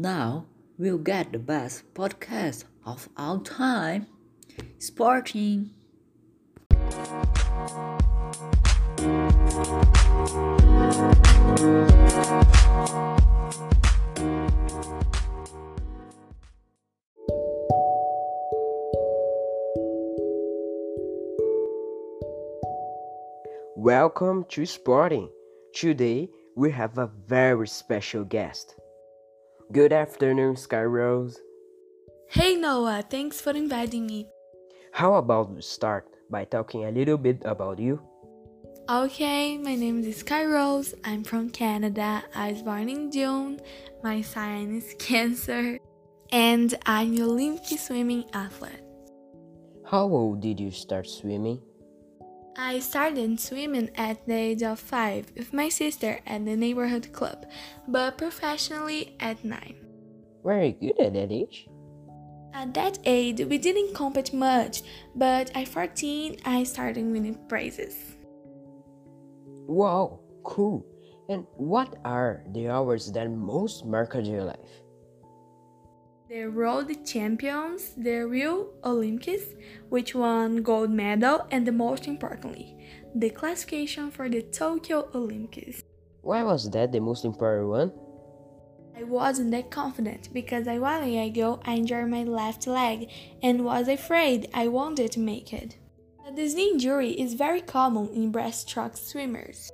Now we'll get the best podcast of all time Sporting. Welcome to Sporting. Today we have a very special guest. Good afternoon, Sky Rose. Hey Noah, thanks for inviting me. How about we start by talking a little bit about you? Okay, my name is Sky Rose. I'm from Canada. I was born in June. My sign is Cancer. And I'm an Olympic swimming athlete. How old did you start swimming? I started swimming at the age of 5 with my sister at the neighborhood club, but professionally at 9. Very good at that age. At that age, we didn't compete much, but at 14, I started winning prizes. Wow, cool. And what are the hours that most marked your life? The world champions, the Rio Olympics, which won gold medal, and the most importantly, the classification for the Tokyo Olympics. Why was that the most important one? I wasn't that confident because a while ago I injured my left leg and was afraid I wanted to make it. This injury is very common in breaststroke swimmers.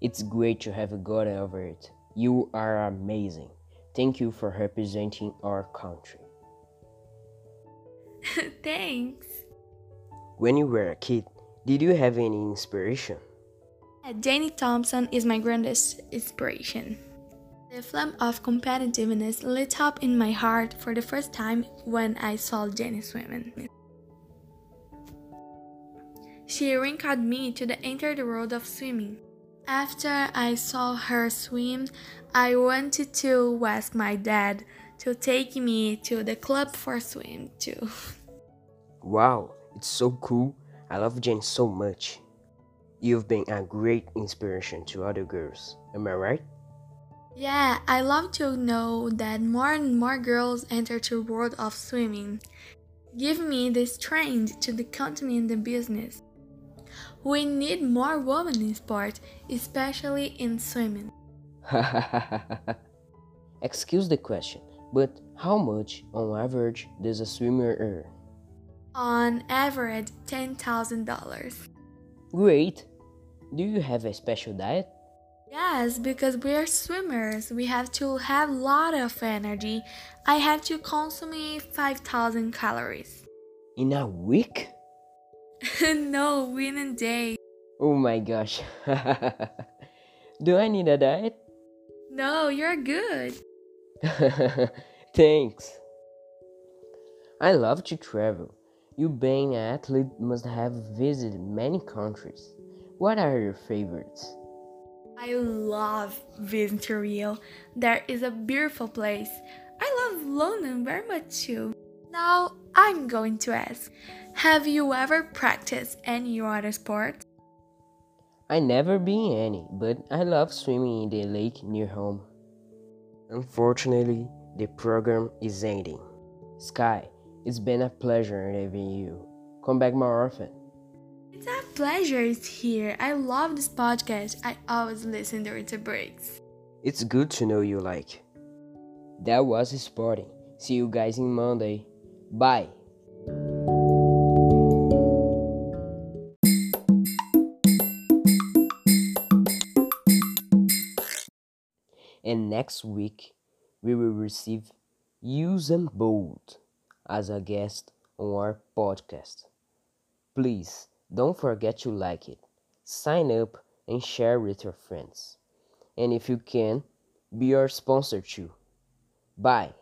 It's great to have gotten over it. You are amazing. Thank you for representing our country. Thanks. When you were a kid, did you have any inspiration? Jenny Thompson is my greatest inspiration. The flame of competitiveness lit up in my heart for the first time when I saw Jenny swimming. She encouraged me to enter the world of swimming. After I saw her swim, I wanted to ask my dad to take me to the club for swim too. Wow, it's so cool. I love Jane so much. You've been a great inspiration to other girls. Am I right? Yeah, I love to know that more and more girls enter the world of swimming. Give me the strength to continue in the business. We need more women in sport, especially in swimming. Excuse the question, but how much on average does a swimmer earn? On average, $10,000. Great. Do you have a special diet? Yes, because we are swimmers. We have to have a lot of energy. I have to consume 5,000 calories. In a week? no, in a day. Oh my gosh. Do I need a diet? No, you're good. Thanks. I love to travel. You being an athlete must have visited many countries. What are your favorites? I love visiting Rio. There is a beautiful place. I love London very much too. Now I'm going to ask Have you ever practiced any water sport? I never been any, but I love swimming in the lake near home. Unfortunately, the program is ending. Sky, it's been a pleasure having you. Come back more often. It's a pleasure it's here. I love this podcast. I always listen during the breaks. It's good to know you like. That was Sporting. See you guys in Monday. Bye. And next week, we will receive Usain Bolt as a guest on our podcast. Please don't forget to like it, sign up, and share with your friends. And if you can, be our sponsor too. Bye.